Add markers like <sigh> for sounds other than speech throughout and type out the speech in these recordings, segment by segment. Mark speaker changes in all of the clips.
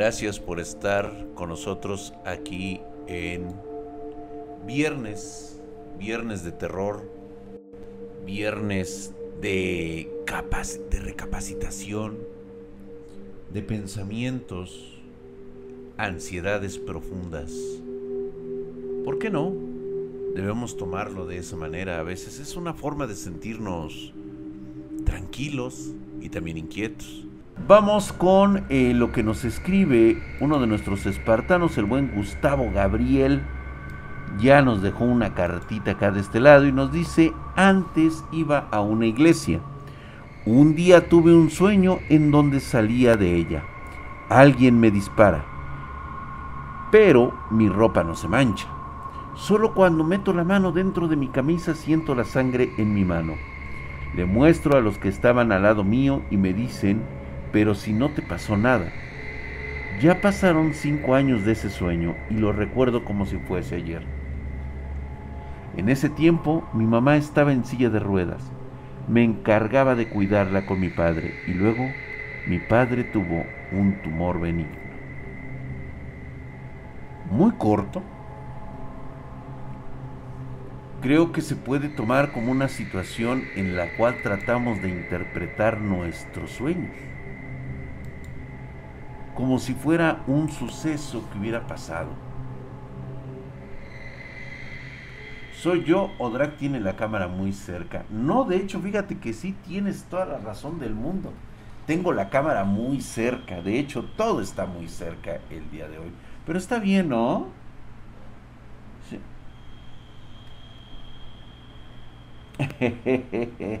Speaker 1: Gracias por estar con nosotros aquí en viernes, viernes de terror, viernes de, de recapacitación, de pensamientos, ansiedades profundas. ¿Por qué no? Debemos tomarlo de esa manera. A veces es una forma de sentirnos tranquilos y también inquietos. Vamos con eh, lo que nos escribe uno de nuestros espartanos, el buen Gustavo Gabriel. Ya nos dejó una cartita acá de este lado y nos dice, antes iba a una iglesia. Un día tuve un sueño en donde salía de ella. Alguien me dispara. Pero mi ropa no se mancha. Solo cuando meto la mano dentro de mi camisa siento la sangre en mi mano. Le muestro a los que estaban al lado mío y me dicen pero si no te pasó nada. Ya pasaron cinco años de ese sueño y lo recuerdo como si fuese ayer. En ese tiempo mi mamá estaba en silla de ruedas. Me encargaba de cuidarla con mi padre y luego mi padre tuvo un tumor benigno. Muy corto. Creo que se puede tomar como una situación en la cual tratamos de interpretar nuestros sueños como si fuera un suceso que hubiera pasado. ¿Soy yo o Drag tiene la cámara muy cerca? No, de hecho, fíjate que sí tienes toda la razón del mundo. Tengo la cámara muy cerca, de hecho, todo está muy cerca el día de hoy. Pero está bien, ¿no? Sí. <laughs>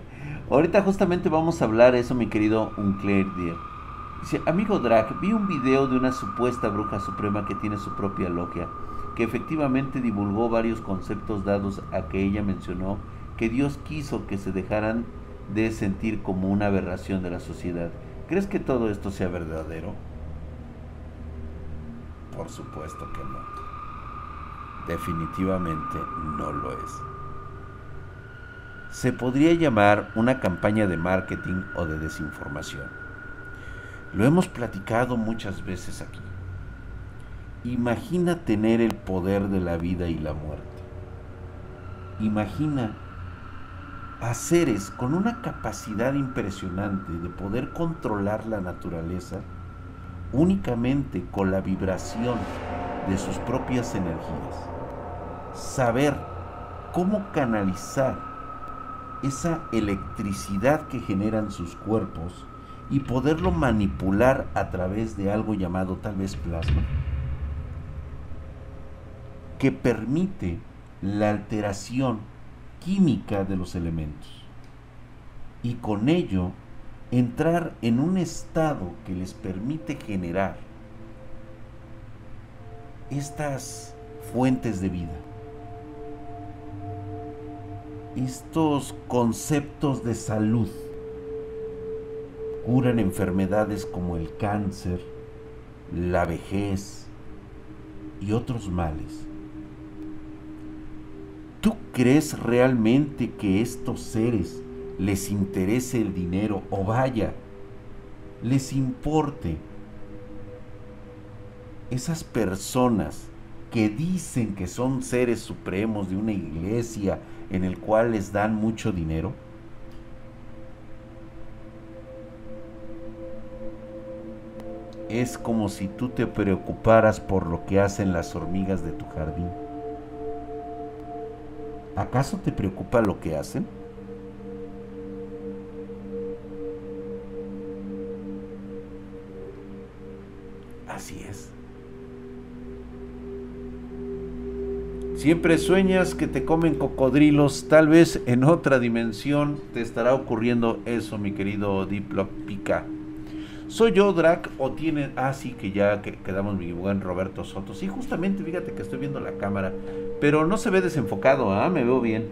Speaker 1: Ahorita justamente vamos a hablar eso, mi querido Unclair Dice, amigo Drag, vi un video de una supuesta bruja suprema que tiene su propia logia, que efectivamente divulgó varios conceptos dados a que ella mencionó que Dios quiso que se dejaran de sentir como una aberración de la sociedad. ¿Crees que todo esto sea verdadero? Por supuesto que no. Definitivamente no lo es. Se podría llamar una campaña de marketing o de desinformación. Lo hemos platicado muchas veces aquí. Imagina tener el poder de la vida y la muerte. Imagina a seres con una capacidad impresionante de poder controlar la naturaleza únicamente con la vibración de sus propias energías. Saber cómo canalizar esa electricidad que generan sus cuerpos y poderlo manipular a través de algo llamado tal vez plasma, que permite la alteración química de los elementos. Y con ello entrar en un estado que les permite generar estas fuentes de vida, estos conceptos de salud curan enfermedades como el cáncer, la vejez y otros males. ¿Tú crees realmente que estos seres les interese el dinero o vaya, les importe esas personas que dicen que son seres supremos de una iglesia en el cual les dan mucho dinero? Es como si tú te preocuparas por lo que hacen las hormigas de tu jardín. ¿Acaso te preocupa lo que hacen? Así es. Siempre sueñas que te comen cocodrilos, tal vez en otra dimensión te estará ocurriendo eso, mi querido Diplopica. ¿Soy yo, Drac? ¿O tiene.? Ah, sí, que ya quedamos mi buen Roberto Soto. Sí, justamente, fíjate que estoy viendo la cámara. Pero no se ve desenfocado, ¿ah? Me veo bien.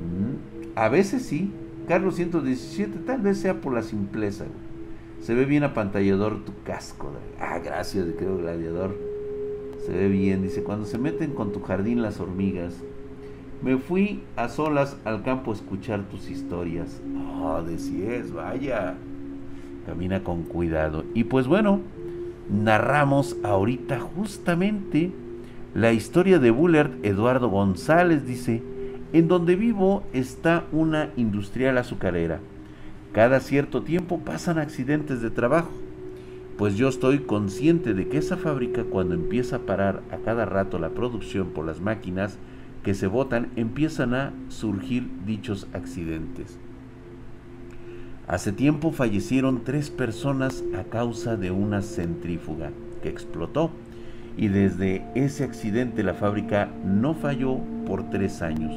Speaker 1: Mm, a veces sí. Carlos 117, tal vez sea por la simpleza. Se ve bien apantallador tu casco. Ah, gracias, creo, gladiador. Se ve bien. Dice, cuando se meten con tu jardín las hormigas. Me fui a solas al campo a escuchar tus historias. Oh, decías, vaya. Camina con cuidado. Y pues bueno, narramos ahorita justamente la historia de Bullard Eduardo González. Dice, en donde vivo está una industrial azucarera. Cada cierto tiempo pasan accidentes de trabajo. Pues yo estoy consciente de que esa fábrica cuando empieza a parar a cada rato la producción por las máquinas que se botan, empiezan a surgir dichos accidentes. Hace tiempo fallecieron tres personas a causa de una centrífuga que explotó y desde ese accidente la fábrica no falló por tres años.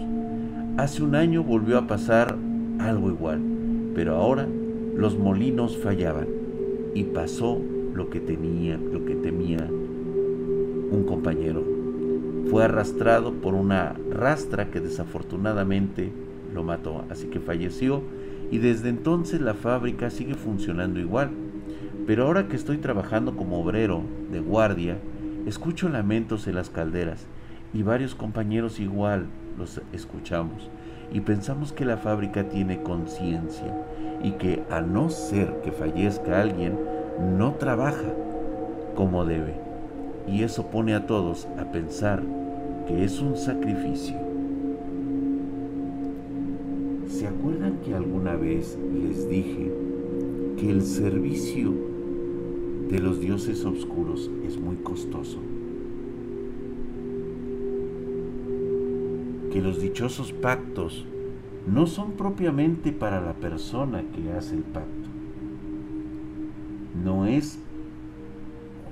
Speaker 1: Hace un año volvió a pasar algo igual, pero ahora los molinos fallaban y pasó lo que tenía, lo que temía un compañero. Fue arrastrado por una rastra que desafortunadamente lo mató, así que falleció y desde entonces la fábrica sigue funcionando igual. Pero ahora que estoy trabajando como obrero de guardia, escucho lamentos en las calderas y varios compañeros igual los escuchamos y pensamos que la fábrica tiene conciencia y que a no ser que fallezca alguien, no trabaja como debe. Y eso pone a todos a pensar que es un sacrificio. ¿Se que alguna vez les dije que el servicio de los dioses oscuros es muy costoso? Que los dichosos pactos no son propiamente para la persona que hace el pacto. No es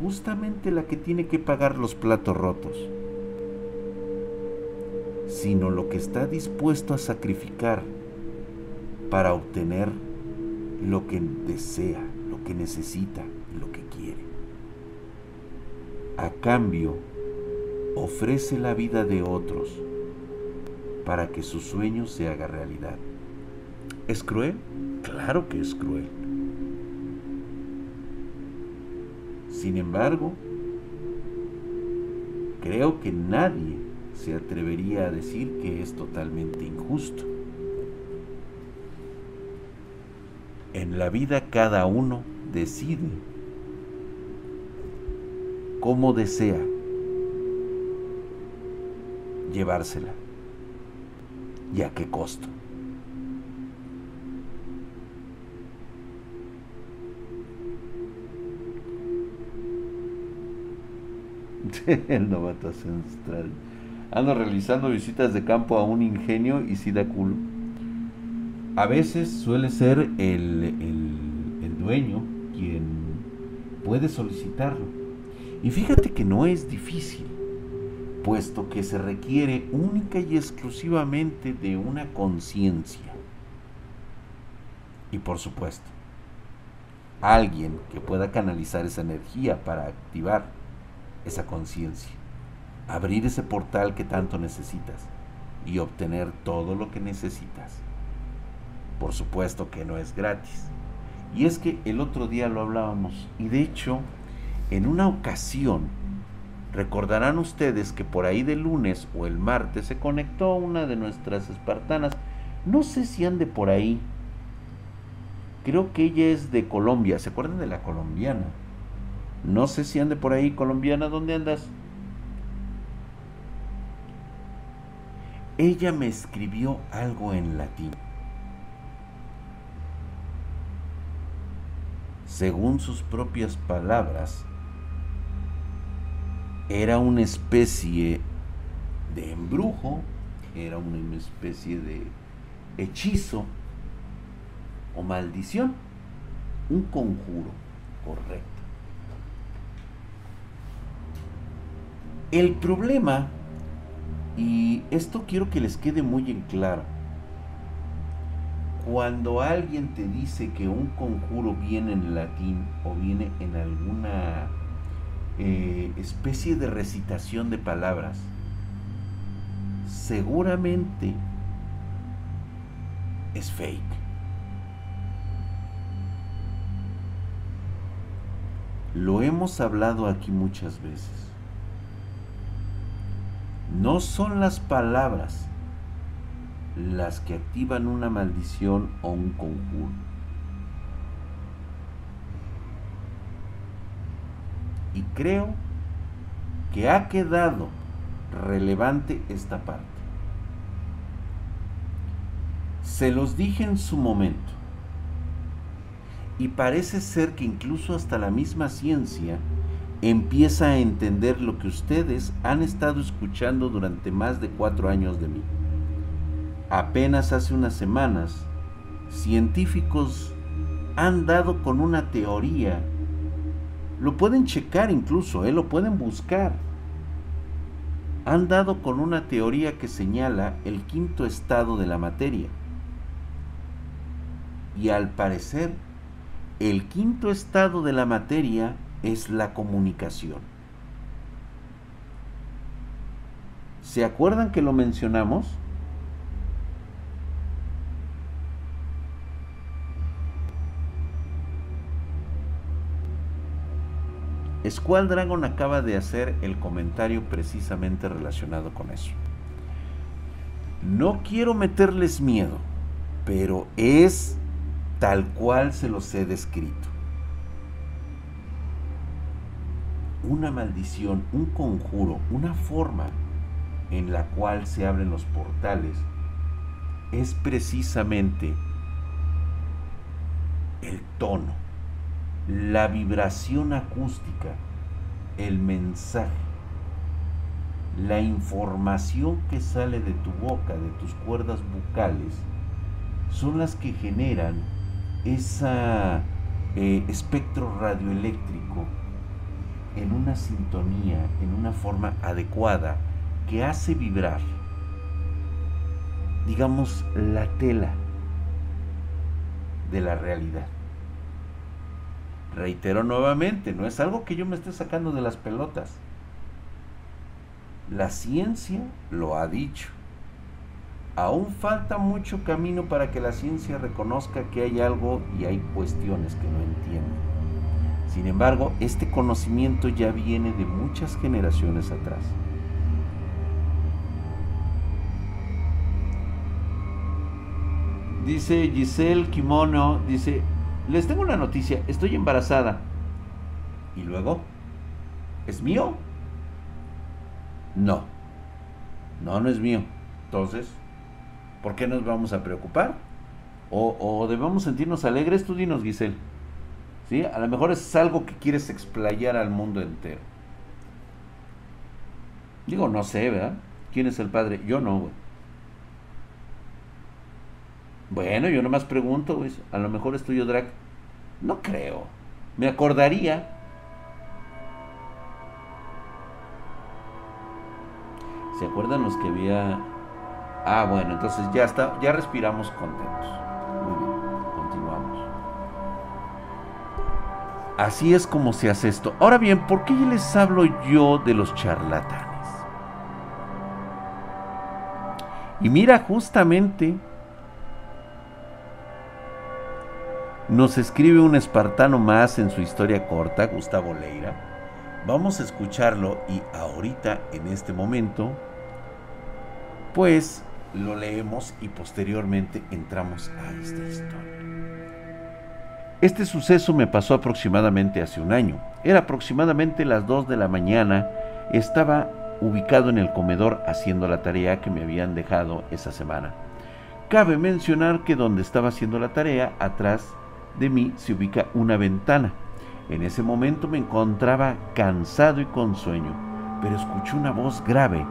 Speaker 1: justamente la que tiene que pagar los platos rotos, sino lo que está dispuesto a sacrificar para obtener lo que desea, lo que necesita, lo que quiere. A cambio, ofrece la vida de otros para que su sueño se haga realidad. ¿Es cruel? Claro que es cruel. Sin embargo, creo que nadie se atrevería a decir que es totalmente injusto. En la vida cada uno decide cómo desea llevársela y a qué costo. <laughs> El novato ancestral. Ando realizando visitas de campo a un ingenio y si da culo a veces suele ser el, dueño quien puede solicitarlo. Y fíjate que no es difícil, puesto que se requiere única y exclusivamente de una conciencia. Y por supuesto, alguien que pueda canalizar esa energía para activar esa conciencia, abrir ese portal que tanto necesitas y obtener todo lo que necesitas. Por supuesto que no es gratis. Y es que el otro día lo hablábamos y de hecho en una ocasión recordarán ustedes que por ahí de lunes o el martes se conectó una de nuestras espartanas. No sé si ande por ahí. Creo que ella es de Colombia. ¿Se acuerdan de la colombiana? No sé si ande por ahí, colombiana. ¿Dónde andas? Ella me escribió algo en latín. Según sus propias palabras, era una especie de embrujo, era una especie de hechizo o maldición, un conjuro, correcto. El problema, y esto quiero que les quede muy en claro, cuando alguien te dice que un conjuro viene en latín o viene en alguna eh, especie de recitación de palabras, seguramente es fake. Lo hemos hablado aquí muchas veces. No son las palabras las que activan una maldición o un conjuro. y creo que ha quedado relevante esta parte. Se los dije en su momento y parece ser que incluso hasta la misma ciencia empieza a entender lo que ustedes han estado escuchando durante más de cuatro años de mí. Apenas hace unas semanas, científicos han dado con una teoría, lo pueden checar incluso, ¿eh? lo pueden buscar, han dado con una teoría que señala el quinto estado de la materia. Y al parecer, el quinto estado de la materia es la comunicación. ¿Se acuerdan que lo mencionamos? Squall Dragon acaba de hacer el comentario precisamente relacionado con eso. No quiero meterles miedo, pero es tal cual se los he descrito. Una maldición, un conjuro, una forma en la cual se abren los portales es precisamente el tono la vibración acústica, el mensaje, la información que sale de tu boca, de tus cuerdas bucales, son las que generan ese eh, espectro radioeléctrico en una sintonía, en una forma adecuada, que hace vibrar, digamos, la tela de la realidad. Reitero nuevamente, no es algo que yo me esté sacando de las pelotas. La ciencia lo ha dicho. Aún falta mucho camino para que la ciencia reconozca que hay algo y hay cuestiones que no entiende. Sin embargo, este conocimiento ya viene de muchas generaciones atrás. Dice Giselle Kimono, dice, les tengo una noticia, estoy embarazada. ¿Y luego? ¿Es mío? No. No, no es mío. Entonces, ¿por qué nos vamos a preocupar? O, debemos sentirnos alegres, tú dinos, Giselle. ¿Sí? A lo mejor es algo que quieres explayar al mundo entero. Digo, no sé, ¿verdad? ¿Quién es el padre? Yo no, güey. Bueno, yo nomás pregunto. A lo mejor es tuyo, Drac. No creo. Me acordaría. ¿Se acuerdan los que había? Ah, bueno, entonces ya está, ya respiramos contentos. Muy bien, continuamos. Así es como se hace esto. Ahora bien, ¿por qué les hablo yo de los charlatanes? Y mira, justamente Nos escribe un espartano más en su historia corta, Gustavo Leira. Vamos a escucharlo y ahorita, en este momento, pues lo leemos y posteriormente entramos a esta historia. Este suceso me pasó aproximadamente hace un año. Era aproximadamente las 2 de la mañana. Estaba ubicado en el comedor haciendo la tarea que me habían dejado esa semana. Cabe mencionar que donde estaba haciendo la tarea, atrás de mí se ubica una ventana. En ese momento me encontraba cansado y con sueño, pero escuché una voz grave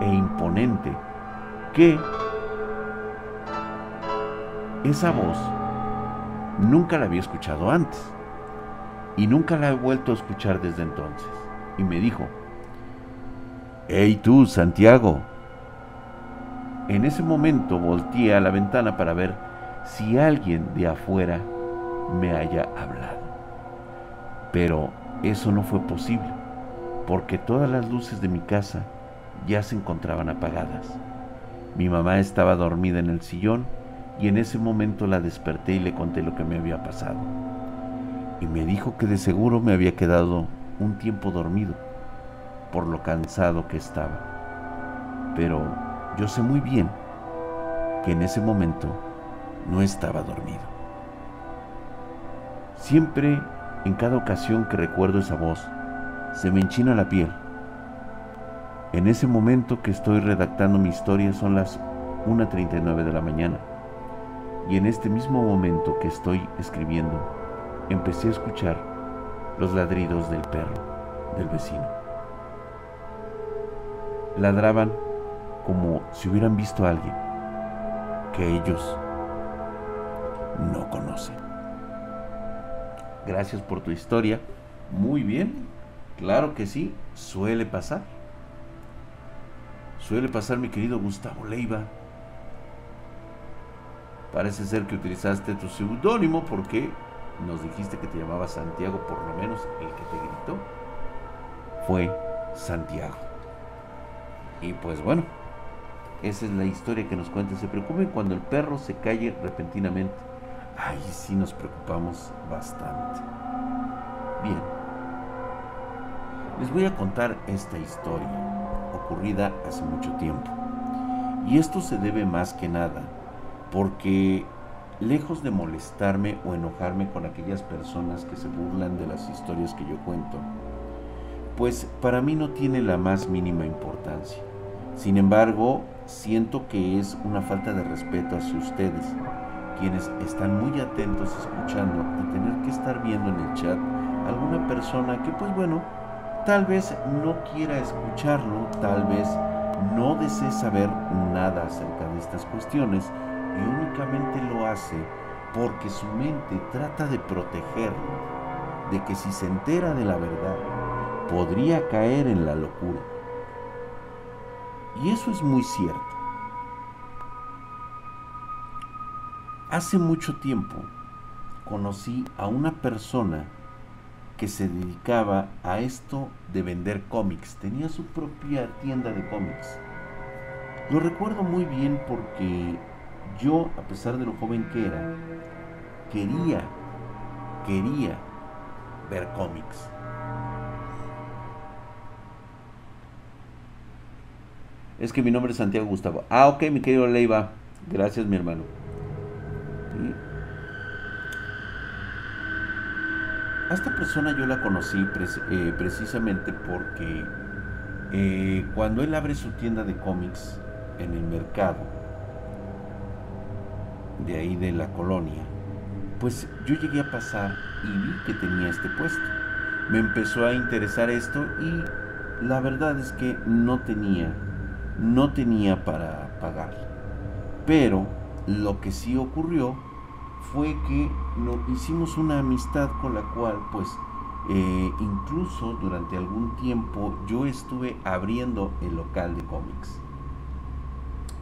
Speaker 1: e imponente que esa voz nunca la había escuchado antes y nunca la he vuelto a escuchar desde entonces. Y me dijo, Hey tú, Santiago. En ese momento volteé a la ventana para ver si alguien de afuera me haya hablado. Pero eso no fue posible, porque todas las luces de mi casa ya se encontraban apagadas. Mi mamá estaba dormida en el sillón y en ese momento la desperté y le conté lo que me había pasado. Y me dijo que de seguro me había quedado un tiempo dormido por lo cansado que estaba. Pero yo sé muy bien que en ese momento no estaba dormido. Siempre, en cada ocasión que recuerdo esa voz, Se me enchina la piel. En ese momento que estoy redactando mi historia son las 1.39 de la mañana. Y en este mismo momento que estoy escribiendo, empecé a escuchar los ladridos del perro del vecino. Ladraban como si hubieran visto a alguien que ellos no conocen. Gracias por tu historia. Muy bien. Claro que sí, suele pasar. Suele pasar, mi querido Gustavo Leiva. Parece ser que utilizaste tu seudónimo porque nos dijiste que te llamaba Santiago, por lo menos el que te gritó fue Santiago. Y pues bueno, esa es la historia que nos cuenta. Se preocupen cuando el perro se calle repentinamente. Ahí sí nos preocupamos bastante. Bien. Les voy a contar esta historia ocurrida hace mucho tiempo. Y esto se debe más que nada porque lejos de molestarme o enojarme con aquellas personas que se burlan de las historias que yo cuento, pues para mí no tiene la más mínima importancia. Sin embargo, siento que es una falta de respeto hacia ustedes, quienes están muy atentos escuchando y tener que estar viendo en el chat alguna persona que pues bueno, tal vez no quiera escucharlo, tal vez no desee saber nada acerca de estas cuestiones y únicamente lo hace porque su mente trata de protegerlo, de que si se entera de la verdad, podría caer en la locura. Y eso es muy cierto. Hace mucho tiempo conocí a una persona que se dedicaba a esto de vender cómics. Tenía su propia tienda de cómics. Lo recuerdo muy bien porque yo, a pesar de lo joven que era, quería, quería ver cómics. Es que mi nombre es Santiago Gustavo. Ah, ok, mi querido Leiva. Gracias, mi hermano. A esta persona yo la conocí eh, precisamente porque eh, cuando él abre su tienda de cómics en el mercado, de ahí de la colonia, pues yo llegué a pasar y vi que tenía este puesto. Me empezó a interesar esto y la verdad es que no tenía no tenía para pagar. Pero lo que sí ocurrió fue que no, hicimos una amistad con la cual pues eh, incluso durante algún tiempo yo estuve abriendo el local de cómics.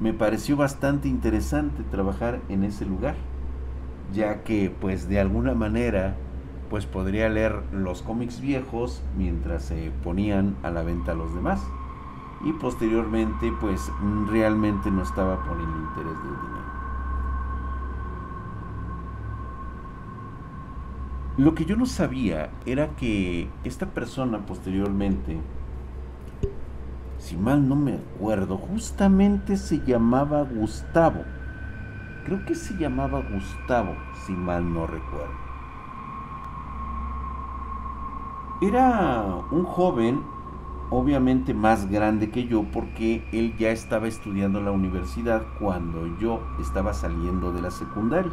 Speaker 1: Me pareció bastante interesante trabajar en ese lugar, ya que pues de alguna manera pues podría leer los cómics viejos mientras se ponían a la venta los demás y posteriormente pues realmente no estaba por el interés del dinero. Lo que yo no sabía era que esta persona posteriormente, si mal no me acuerdo, justamente se llamaba Gustavo. Creo que se llamaba Gustavo, si mal no recuerdo. Era un joven obviamente más grande que yo porque él ya estaba estudiando en la universidad cuando yo estaba saliendo de la secundaria.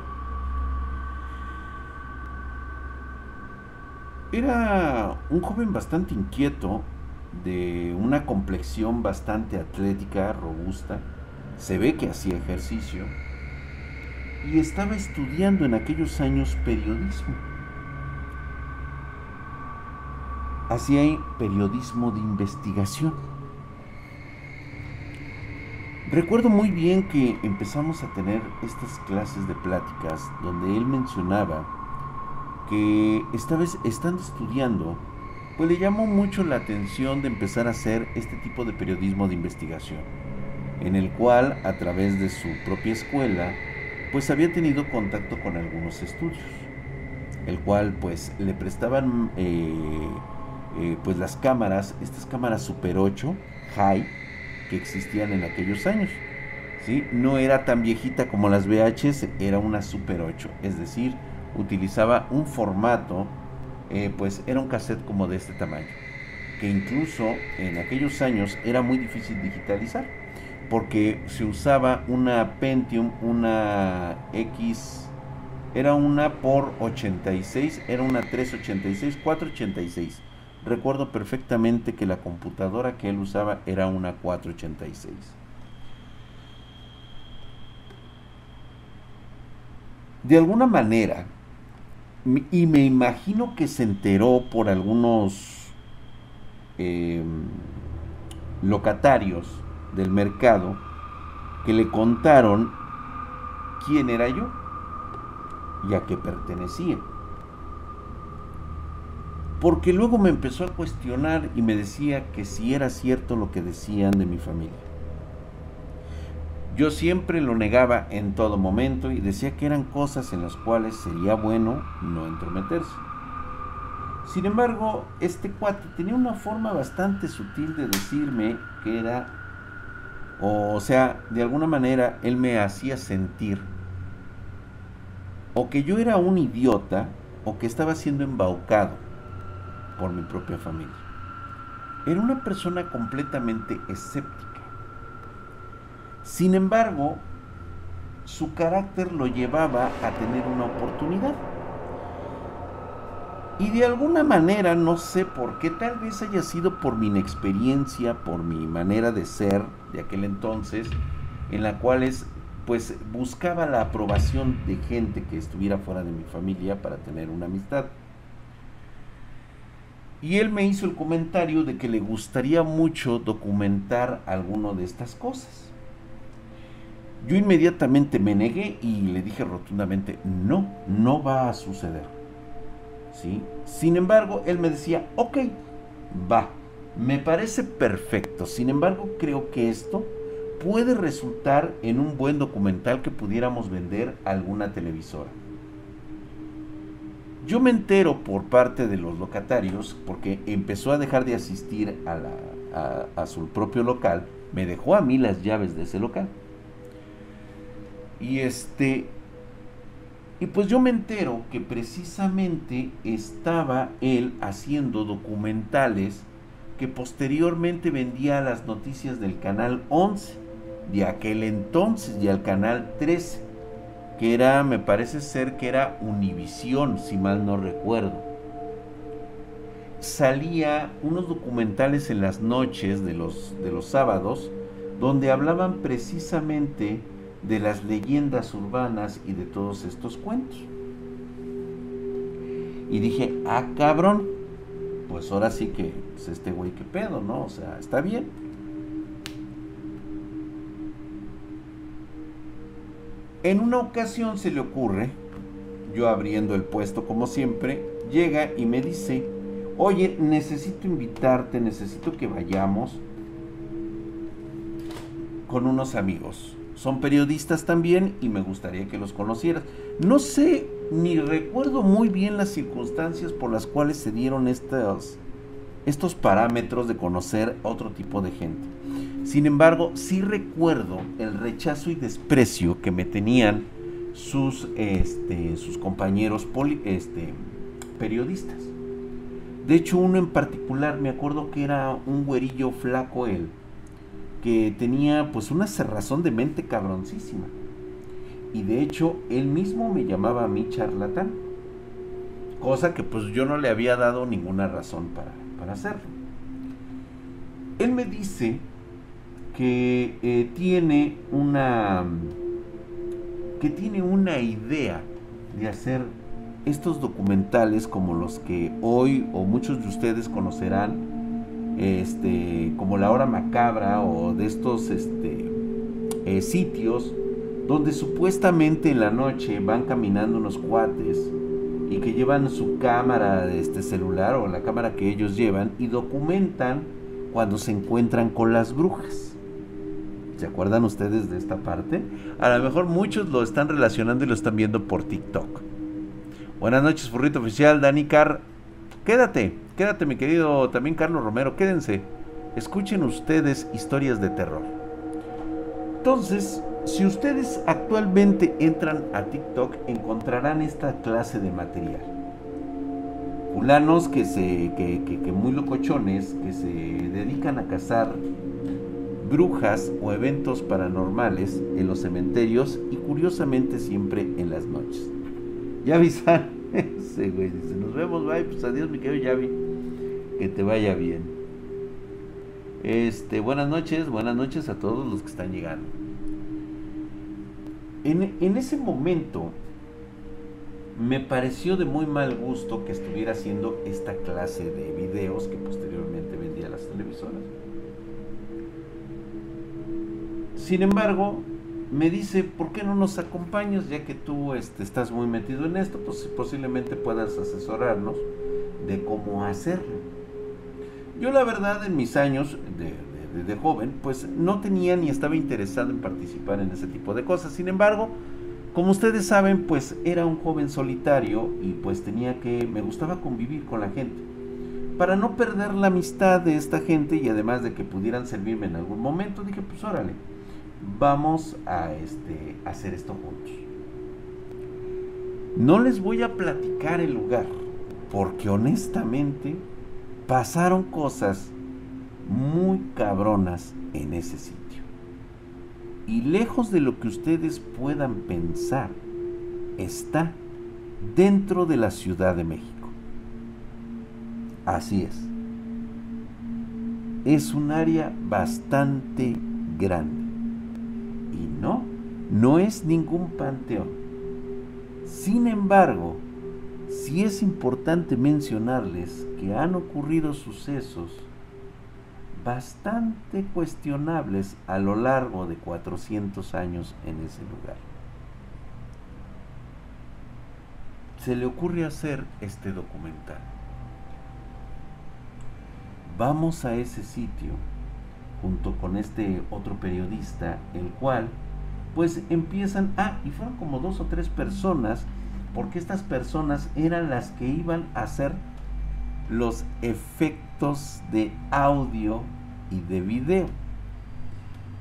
Speaker 1: Era un joven bastante inquieto, de una complexión bastante atlética, robusta, se ve que hacía ejercicio y estaba estudiando en aquellos años periodismo. hacía periodismo de investigación. Recuerdo muy bien que empezamos a tener estas clases de pláticas donde él mencionaba que esta vez estando estudiando, pues le llamó mucho la atención de empezar a hacer este tipo de periodismo de investigación, en el cual a través de su propia escuela, pues había tenido contacto con algunos estudios, el cual pues le prestaban eh, eh, pues las cámaras, estas cámaras Super 8 High que existían en aquellos años. ¿sí? No era tan viejita como las VHS, era una Super 8, es decir, utilizaba un formato, eh, pues era un cassette como de este tamaño, que incluso en aquellos años era muy difícil digitalizar, porque se usaba una Pentium, una X, era una por 86, era una 386, 486. Recuerdo perfectamente que la computadora que él usaba era una 486. De alguna manera, y me imagino que se enteró por algunos em, locatarios del mercado que le contaron quién era yo y a qué pertenecía. Porque luego me empezó a cuestionar y me decía que si era cierto lo que decían de mi familia. Yo siempre lo negaba en todo momento y decía que eran cosas en las cuales sería bueno no entrometerse. Sin embargo, este cuate tenía una forma bastante sutil de decirme que era, o sea, de alguna manera él me hacía sentir o que yo era un idiota o que estaba siendo embaucado por mi propia familia. Era una persona completamente escéptica. Sin embargo, su carácter lo llevaba a tener una oportunidad. Y de alguna manera, no sé por qué, tal vez haya sido por mi inexperiencia, por mi manera de ser de aquel entonces, en la cual es, pues buscaba la aprobación de gente que estuviera fuera de mi familia para tener una amistad. Y él me hizo el comentario de que le gustaría mucho documentar alguno de estas cosas. Yo inmediatamente me negué y le dije rotundamente, no, no va a suceder. ¿Sí? Sin embargo, él me decía, ok, va, me parece perfecto. Sin embargo, creo que esto puede resultar en un buen documental que pudiéramos vender a alguna televisora. Yo me entero por parte de los locatarios, porque empezó a dejar de asistir a, su propio local, me dejó a mí las llaves de ese local. Y este. Y pues yo me entero que precisamente estaba él haciendo documentales que posteriormente vendía a las noticias del canal 11 de aquel entonces y al canal 13, que era, me parece ser que era Univisión, si mal no recuerdo. Salía unos documentales en las noches de los, de los sábados donde hablaban precisamente de las leyendas urbanas y de todos estos cuentos. Y dije, ah, cabrón, pues ahora sí que, pues este güey, qué pedo, ¿no? O sea, está bien. En una ocasión se le ocurre, yo abriendo el puesto como siempre, llega y me dice, oye, necesito invitarte, necesito que vayamos con unos amigos son periodistas también y me gustaría que los conocieras. No sé ni recuerdo muy bien las circunstancias por las cuales se dieron estos, estos parámetros de conocer otro tipo de gente. Sin embargo, sí recuerdo el rechazo y desprecio que me tenían sus, este, sus compañeros este, periodistas. De hecho, uno en particular, me acuerdo que era un güerillo flaco él, que tenía pues una cerrazón de mente cabroncísima. Y de hecho, él mismo me llamaba a mí charlatán. Cosa que pues yo no le había dado ninguna razón para, para hacerlo. Él me dice que eh, tiene una que tiene una idea de hacer estos documentales como los que hoy o muchos de ustedes conocerán este, como la hora macabra o de estos este, eh, sitios donde supuestamente en la noche van caminando unos cuates y que llevan su cámara de este celular o la cámara que ellos llevan y documentan cuando se encuentran con las brujas. ¿Se acuerdan ustedes de esta parte? A lo mejor muchos lo están relacionando y lo están viendo por TikTok. Buenas noches, Furrito Oficial, Dani Car. Quédate, quédate mi querido también Carlos Romero, quédense. Escuchen ustedes historias de terror. Entonces, si ustedes actualmente entran a TikTok, encontrarán esta clase de material. fulanos que se que, que, muy locochones que se dedican a cazar brujas o eventos paranormales en los cementerios y curiosamente siempre en las noches. Ya avisan, <laughs> güey dice, nos vemos, bye, pues adiós mi querido Yavi, que te vaya bien. Este, buenas noches, buenas noches a todos los que están llegando. En, ese momento me pareció de muy mal gusto que estuviera haciendo esta clase de videos que posteriormente vendía las televisoras. Sin embargo, me dice, ¿por qué no nos acompañas? Ya que tú este, estás muy metido en esto, pues posiblemente puedas asesorarnos de cómo hacerlo. Yo la verdad en mis años de, joven, pues no tenía ni estaba interesado en participar en ese tipo de cosas. Sin embargo, como ustedes saben, pues era un joven solitario y pues tenía que, me gustaba convivir con la gente. Para no perder la amistad de esta gente y además de que pudieran servirme en algún momento, dije, pues órale, vamos a este, hacer esto juntos. No les voy a platicar el lugar, porque honestamente pasaron cosas muy cabronas en ese sitio y lejos de lo que ustedes puedan pensar, está dentro de la Ciudad de México. Así es. Es un área bastante grande. Y no, no es ningún panteón. Sin embargo, sí es importante mencionarles que han ocurrido sucesos bastante cuestionables a lo largo de 400 años en ese lugar. Se le ocurre hacer este documental. Vamos a ese sitio junto con este otro periodista, el cual pues empiezan, ah, y fueron como dos o tres personas, porque estas personas eran las que iban a hacer los efectos de audio y de video.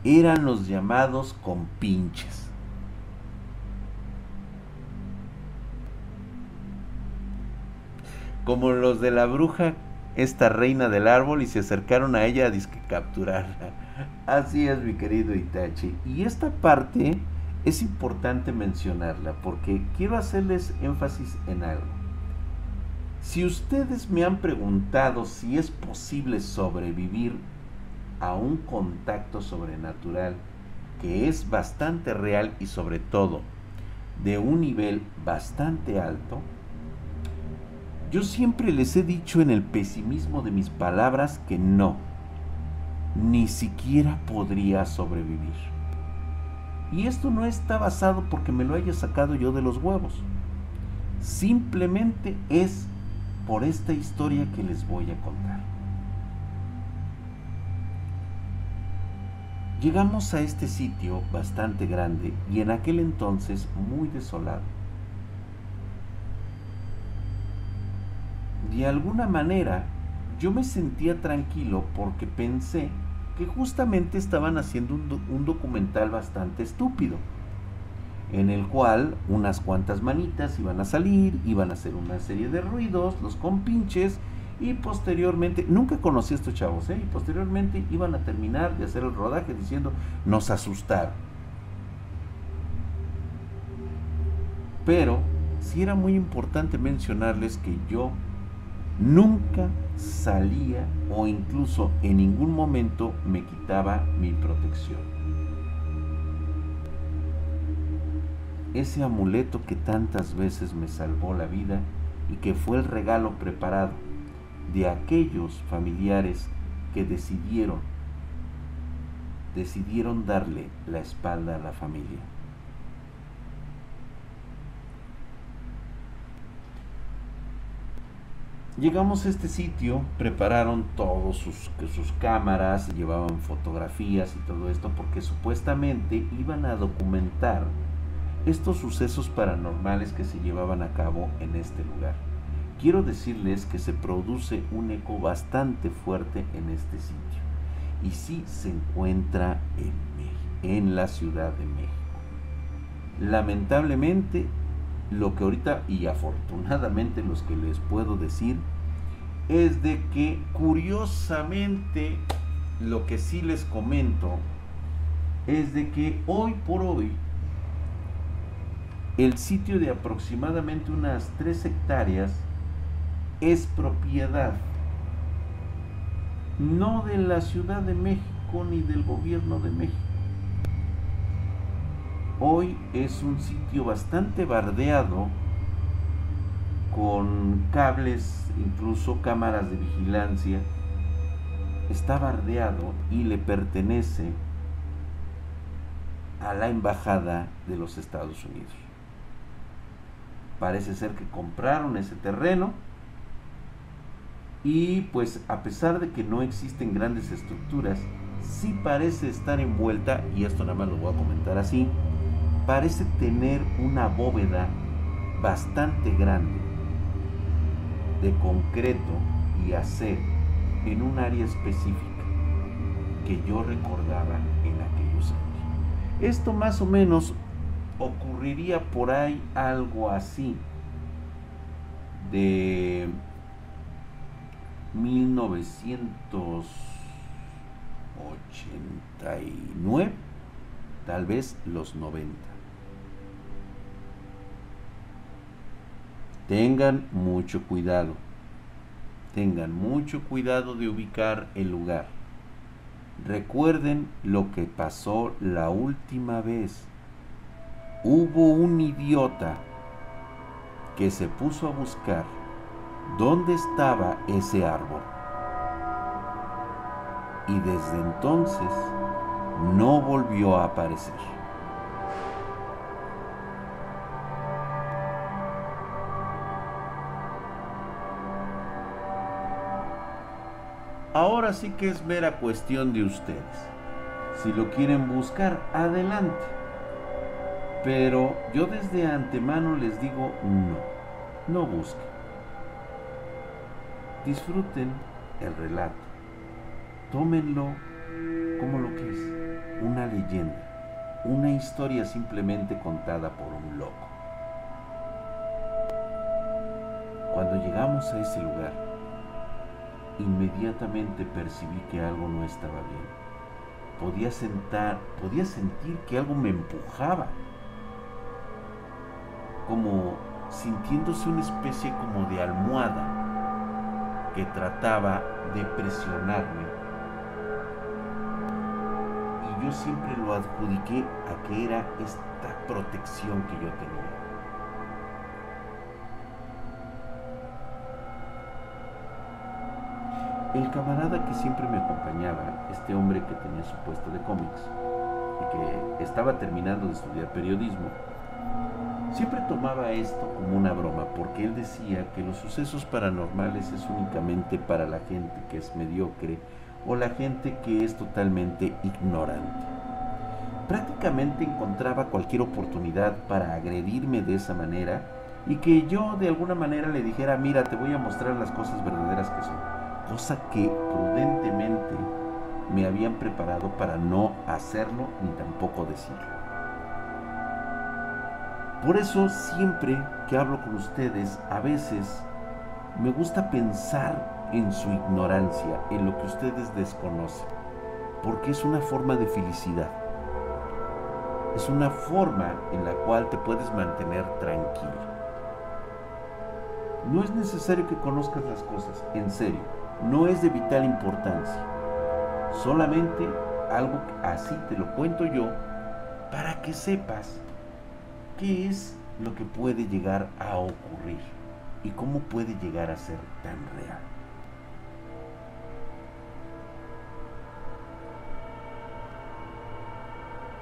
Speaker 1: Eran los llamados compinches. Como los de la bruja, esta reina del árbol, y se acercaron a ella a capturarla. <laughs> Así es, mi querido Itachi. Y esta parte es importante mencionarla porque quiero hacerles énfasis en algo. Si ustedes me han preguntado si es posible sobrevivir a un contacto sobrenatural que es bastante real y sobre todo de un nivel bastante alto, yo siempre les he dicho en el pesimismo de mis palabras que no, ni siquiera podría sobrevivir. Y esto no está basado porque me lo haya sacado yo de los huevos. Simplemente es por esta historia que les voy a contar. Llegamos a este sitio bastante grande y en aquel entonces muy desolado. De alguna manera yo me sentía tranquilo porque pensé que justamente estaban haciendo un, documental bastante estúpido en el cual unas cuantas manitas iban a salir, iban a hacer una serie de ruidos, los compinches, y posteriormente, nunca conocí a estos chavos, ¿eh? y posteriormente iban a terminar de hacer el rodaje diciendo, nos asustaron. Pero sí era muy importante mencionarles que yo nunca salía o incluso en ningún momento me quitaba mi protección. ese amuleto que tantas veces me salvó la vida y que fue el regalo preparado de aquellos familiares que decidieron decidieron darle la espalda a la familia. Llegamos a este sitio, prepararon todos sus, sus cámaras, llevaban fotografías y todo esto porque supuestamente iban a documentar estos sucesos paranormales que se llevaban a cabo en este lugar. Quiero decirles que se produce un eco bastante fuerte en este sitio y sí se encuentra en, en la Ciudad de México. Lamentablemente lo que ahorita y afortunadamente los que les puedo decir es de que curiosamente lo que sí les comento es de que hoy por hoy el sitio de aproximadamente unas 3 hectáreas es propiedad no de la Ciudad de México ni del gobierno de México. Hoy es un sitio bastante bardeado con cables, incluso cámaras de vigilancia. Está bardeado y le pertenece a la embajada de los Estados Unidos. Parece ser que compraron ese terreno y pues a pesar de que no existen grandes estructuras, sí parece estar envuelta, y esto nada más lo voy a comentar así, parece tener una bóveda bastante grande de concreto y acero en un área específica que yo recordaba en aquellos años. Esto más o menos ocurriría por ahí algo así de 1989, tal vez los 90. Tengan mucho cuidado, tengan mucho cuidado de ubicar el lugar. Recuerden lo que pasó la última vez. Hubo un idiota que se puso a buscar dónde estaba ese árbol. Y desde entonces no volvió a aparecer. Ahora sí que es mera cuestión de ustedes. Si lo quieren buscar, adelante. Pero yo desde antemano les digo no, no busquen. Disfruten el relato. Tómenlo como lo que es, una leyenda, una historia simplemente contada por un loco. Cuando llegamos a ese lugar, inmediatamente percibí que algo no estaba bien. Podía sentar, podía sentir que algo me empujaba, como sintiéndose una especie como de almohada que trataba de presionarme. Y yo siempre lo adjudiqué a que era esta protección que yo tenía. El camarada que siempre me acompañaba, este hombre que tenía su puesto de cómics y que estaba terminando de estudiar periodismo, Siempre tomaba esto como una broma porque él decía que los sucesos paranormales es únicamente para la gente que es mediocre o la gente que es totalmente ignorante. Prácticamente encontraba cualquier oportunidad para agredirme de esa manera y que yo de alguna manera le dijera, mira, te voy a mostrar las cosas verdaderas que son. Cosa que prudentemente me habían preparado para no hacerlo ni tampoco decirlo. Por eso siempre que hablo con ustedes, a veces me gusta pensar en su ignorancia, en lo que ustedes desconocen, porque es una forma de felicidad. Es una forma en la cual te puedes mantener tranquilo. No es necesario que conozcas las cosas, en serio, no es de vital importancia. Solamente algo así te lo cuento yo para que sepas ¿Qué es lo que puede llegar a ocurrir? ¿Y cómo puede llegar a ser tan real?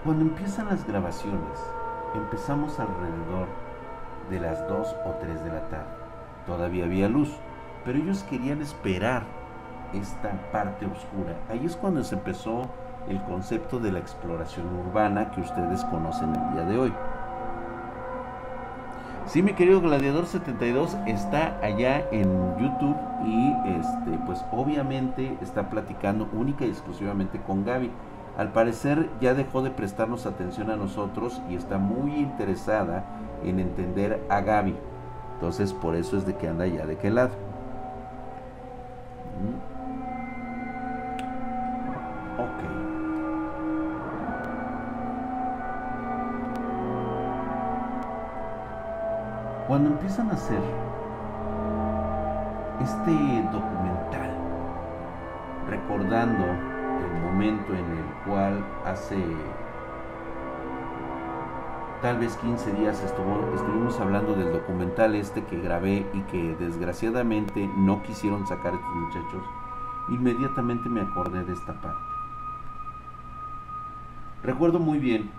Speaker 1: Cuando empiezan las grabaciones, empezamos alrededor de las 2 o 3 de la tarde. Todavía había luz, pero ellos querían esperar esta parte oscura. Ahí es cuando se empezó el concepto de la exploración urbana que ustedes conocen el día de hoy. Sí, mi querido Gladiador 72 está allá en YouTube y este, pues obviamente está platicando única y exclusivamente con Gaby. Al parecer ya dejó de prestarnos atención a nosotros y está muy interesada en entender a Gaby. Entonces por eso es de que anda ya de qué lado. Cuando empiezan a hacer este documental, recordando el momento en el cual hace tal vez 15 días estuvimos hablando del documental este que grabé y que desgraciadamente no quisieron sacar estos muchachos, inmediatamente me acordé de esta parte. Recuerdo muy bien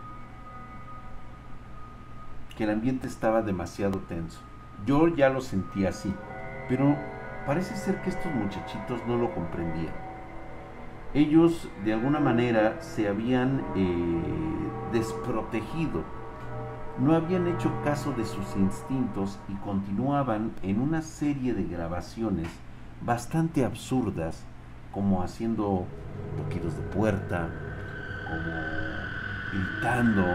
Speaker 1: que el ambiente estaba demasiado tenso. Yo ya lo sentía así, pero parece ser que estos muchachitos no lo comprendían. Ellos de alguna manera se habían eh, desprotegido no habían hecho caso de sus instintos y continuaban en una serie de grabaciones bastante absurdas, como haciendo toquidos de puerta, como gritando,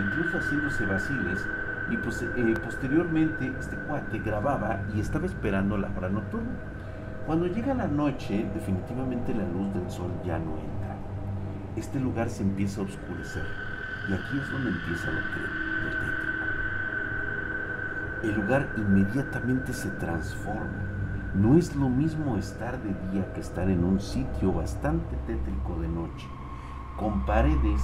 Speaker 1: incluso haciéndose vaciles, y pues, eh, posteriormente este cuate grababa y estaba esperando la hora nocturna. Cuando llega la noche, definitivamente la luz del sol ya no entra. Este lugar se empieza a oscurecer y aquí es donde empieza lo que el lugar inmediatamente se transforma. No es lo mismo estar de día que estar en un sitio bastante tétrico de noche, con paredes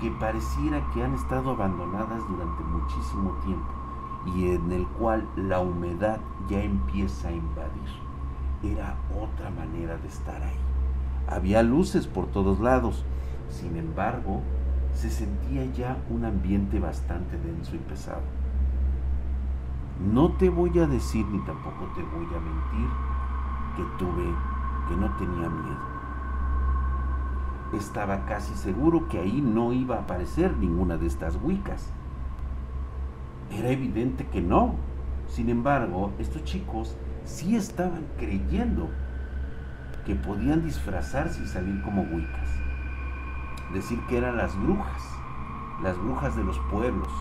Speaker 1: que pareciera que han estado abandonadas durante muchísimo tiempo y en el cual la humedad ya empieza a invadir. Era otra manera de estar ahí. Había luces por todos lados, sin embargo, se sentía ya un ambiente bastante denso y pesado. No te voy a decir ni tampoco te voy a mentir que tuve, que no tenía miedo. Estaba casi seguro que ahí no iba a aparecer ninguna de estas huicas. Era evidente que no. Sin embargo, estos chicos sí estaban creyendo que podían disfrazarse y salir como huicas. Decir que eran las brujas, las brujas de los pueblos,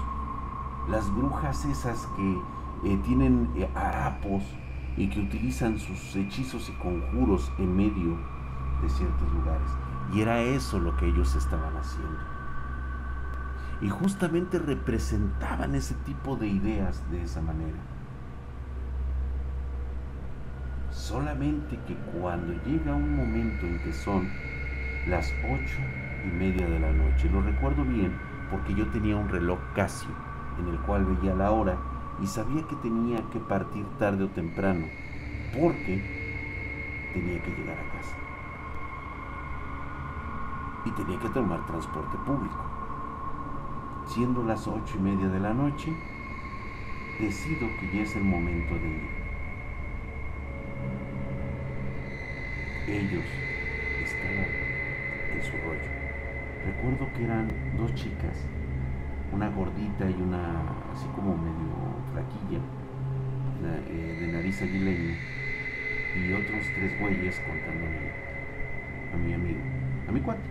Speaker 1: las brujas esas que eh, tienen eh, harapos y que utilizan sus hechizos y conjuros en medio de ciertos lugares. Y era eso lo que ellos estaban haciendo. Y justamente representaban ese tipo de ideas de esa manera. Solamente que cuando llega un momento en que son las ocho y media de la noche, lo recuerdo bien porque yo tenía un reloj Casio en el cual veía la hora y sabía que tenía que partir tarde o temprano porque tenía que llegar a casa y tenía que tomar transporte público. Siendo las ocho y media de la noche, decido que ya es el momento de ir. Ellos estaban en su rollo. Recuerdo que eran dos chicas una gordita y una así como medio flaquilla, eh, de nariz aguileña, y otros tres güeyes contándome a mi amigo, a mi cuate.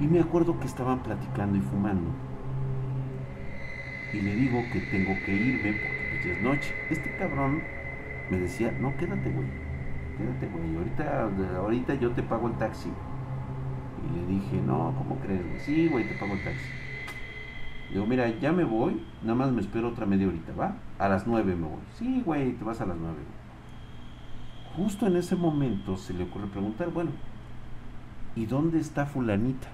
Speaker 1: Y me acuerdo que estaban platicando y fumando. Y le digo que tengo que irme porque pues, ya es noche. Este cabrón me decía, no, quédate, güey. Quédate, güey. Ahorita, ahorita yo te pago el taxi. Y le dije, no, ¿cómo crees? Sí, güey, te pago el taxi. Digo, mira, ya me voy, nada más me espero otra media horita, ¿va? A las nueve me voy. Sí, güey, te vas a las nueve. Justo en ese momento se le ocurre preguntar, bueno, ¿y dónde está fulanita?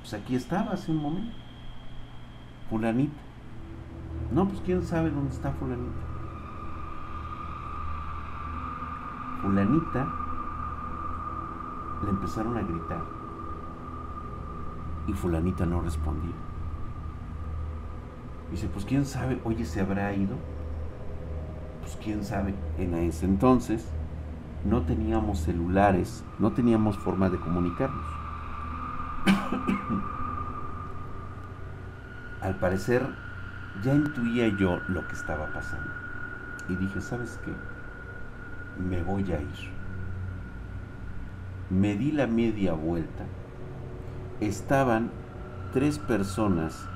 Speaker 1: Pues aquí estaba hace un momento. Fulanita. No, pues quién sabe dónde está fulanita. Fulanita le empezaron a gritar y fulanita no respondía. Dice, pues quién sabe, oye, ¿se habrá ido? Pues quién sabe, en ese entonces no teníamos celulares, no teníamos forma de comunicarnos. <coughs> Al parecer ya intuía yo lo que estaba pasando. Y dije, ¿sabes qué? Me voy a ir me di la media vuelta, estaban tres personas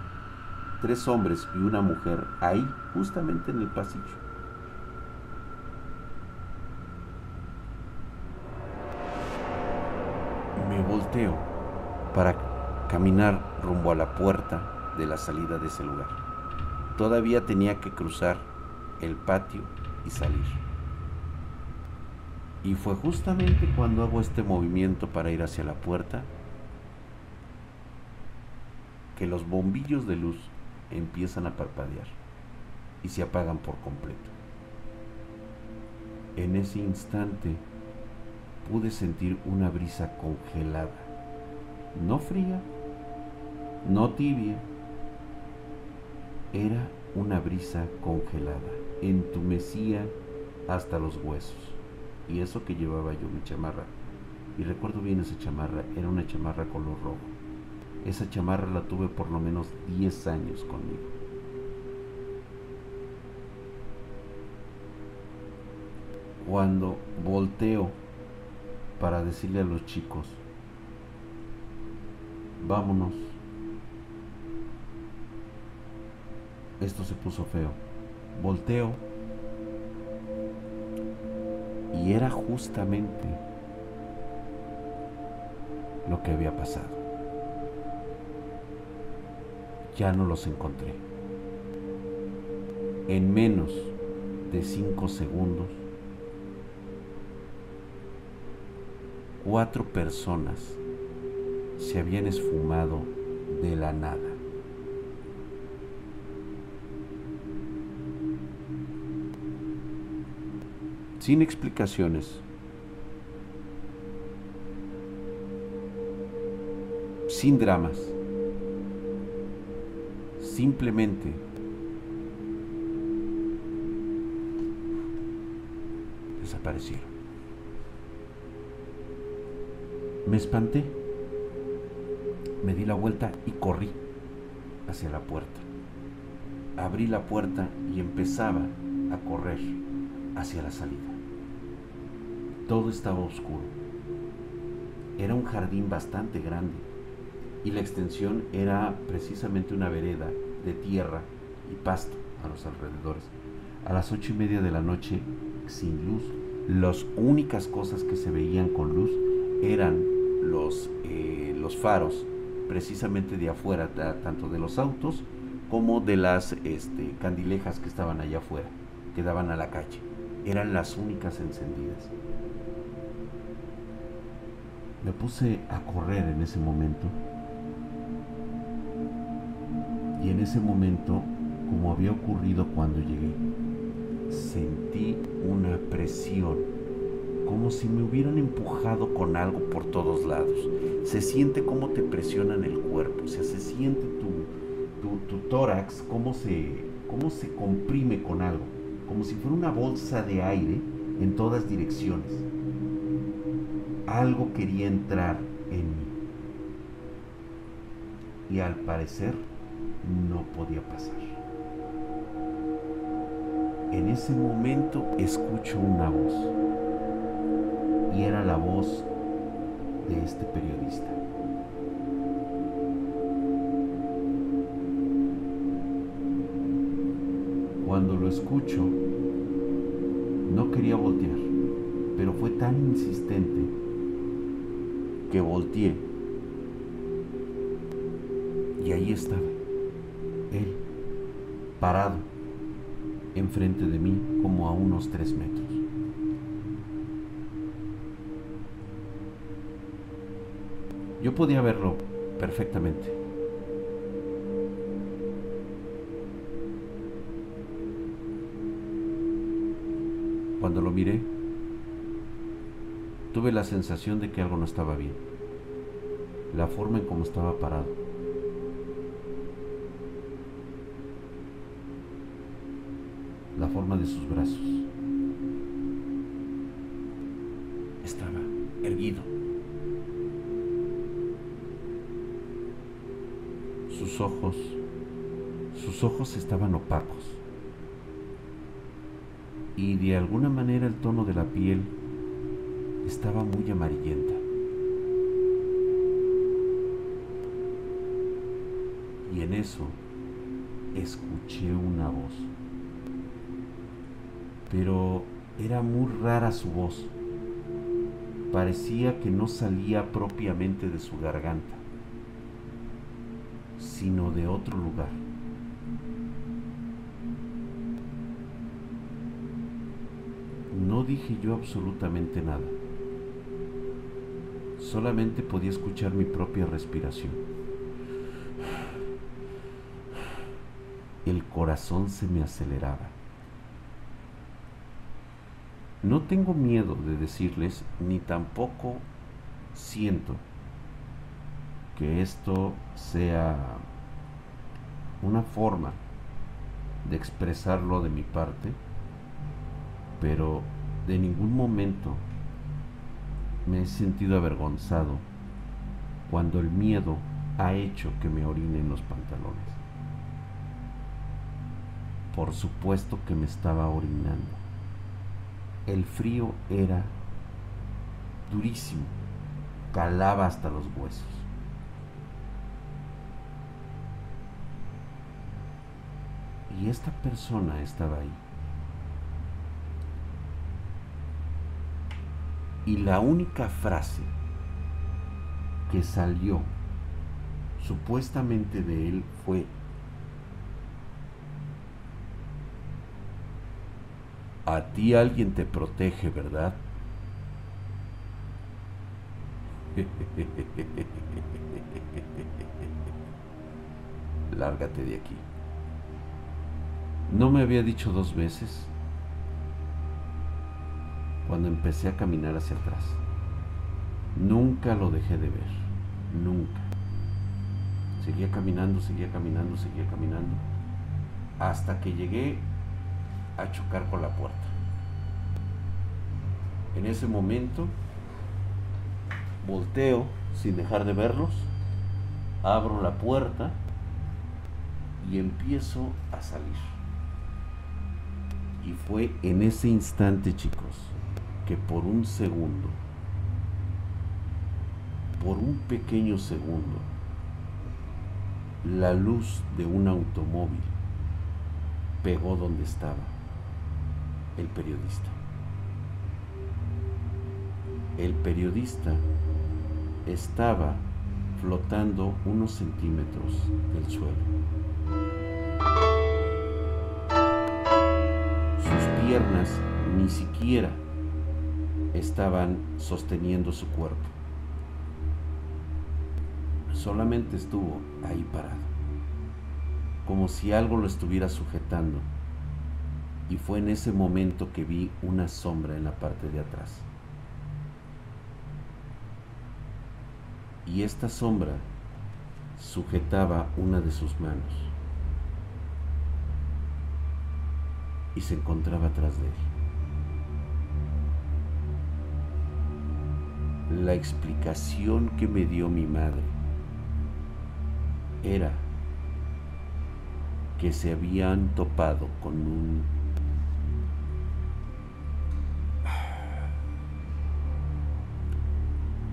Speaker 1: tres hombres y una mujer ahí, justamente en el pasillo. Me volteo para caminar rumbo a la puerta de la salida de ese lugar. Todavía tenía que cruzar el patio y salir. Y fue justamente cuando hago este movimiento para ir hacia la puerta que los bombillos de luz empiezan a parpadear y se apagan por completo. En ese instante pude sentir una brisa congelada, no fría, no tibia, era una brisa congelada, entumecía hasta los huesos. Y eso que llevaba yo mi chamarra. Y recuerdo bien esa chamarra, era una chamarra color rojo. Esa chamarra la tuve por lo menos 10 años conmigo. Cuando volteo para decirle a los chicos, vámonos, esto se puso feo. Volteo y era justamente lo que había pasado ya no los encontré. En menos de cinco segundos, cuatro personas se habían esfumado de la nada. Sin explicaciones. Sin dramas simplemente desaparecieron. Me espanté, me di la vuelta y corrí hacia la puerta. Abrí la puerta y empezaba a correr hacia la salida. Todo estaba oscuro. Era un jardín bastante grande y la extensión era precisamente una vereda de tierra y pasto a los alrededores. A las ocho y media de la noche, sin luz, las únicas cosas que se veían con luz eran los, eh, los faros, precisamente de afuera, tanto de los autos como de las este, candilejas que estaban allá afuera, que daban a la calle. Eran las únicas encendidas. Me puse a correr en ese momento y en ese momento, como había ocurrido cuando llegué, sentí una presión, como si me hubieran empujado con algo por todos lados. Se siente como te presionan el cuerpo, o sea, se siente tu, tu, tórax, cómo se, cómo se comprime con algo, como si fuera una bolsa de aire en todas direcciones. Algo quería entrar en mí. Y al parecer, no podía pasar. En ese momento escucho una voz y era la voz de este periodista. Cuando lo escucho, no quería voltear, pero fue tan insistente que volteé. Y ahí estaba parado enfrente de mí como a unos tres metros. Yo podía verlo perfectamente. Cuando lo miré, tuve la sensación de que algo no estaba bien. La forma en cómo estaba parado sus brazos. Estaba erguido. Sus ojos, sus ojos estaban opacos. Y de alguna manera el tono de la piel estaba muy amarillenta. Y en eso
Speaker 2: escuché una voz. Pero era muy rara su voz. Parecía que no salía propiamente de su garganta, sino de otro lugar. No dije yo absolutamente nada. Solamente podía escuchar mi propia respiración. El corazón se me aceleraba. No tengo miedo de decirles, ni tampoco siento que esto sea una forma de expresarlo de mi parte, pero de ningún momento me he sentido avergonzado cuando el miedo ha hecho que me orine en los pantalones. Por supuesto que me estaba orinando. El frío era durísimo, calaba hasta los huesos. Y esta persona estaba ahí. Y la única frase que salió supuestamente de él fue, a ti alguien te protege, ¿verdad? <laughs> Lárgate de aquí. No me había dicho dos veces cuando empecé a caminar hacia atrás. Nunca lo dejé de ver, nunca. Seguía caminando, seguía caminando, seguía caminando, hasta que llegué a chocar con la puerta. En ese momento, volteo sin dejar de verlos, abro la puerta y empiezo a salir. Y fue en ese instante, chicos, que por un segundo, por un pequeño segundo, la luz de un automóvil pegó donde estaba el periodista. El periodista estaba flotando unos centímetros del suelo. Sus piernas ni siquiera estaban sosteniendo su cuerpo. Solamente estuvo ahí parado, como si algo lo estuviera sujetando. Y fue en ese momento que vi una sombra en la parte de atrás. Y esta sombra sujetaba una de sus manos y se encontraba atrás de él. la explicación que me dio mi madre era que se habían topado con un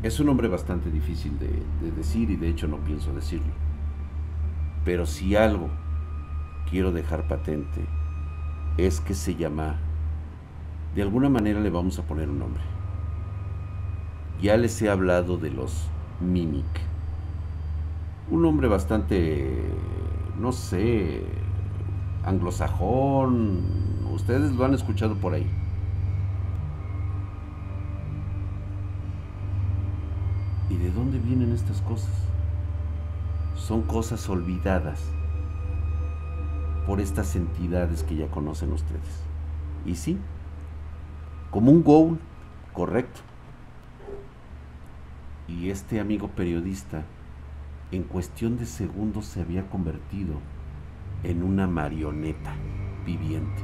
Speaker 2: es un nombre bastante difícil de, de, decir y de hecho no pienso decirlo. Pero si algo quiero dejar patente es que se llama, de alguna manera le vamos a poner un nombre. Ya les he hablado de los Mimic. Un hombre bastante, no sé, anglosajón. Ustedes lo han escuchado por ahí. ¿Y de dónde vienen estas cosas? Son cosas olvidadas por estas entidades que ya conocen ustedes. Y sí, como un goal, correcto y este amigo periodista en cuestión de segundos se había convertido en una marioneta viviente.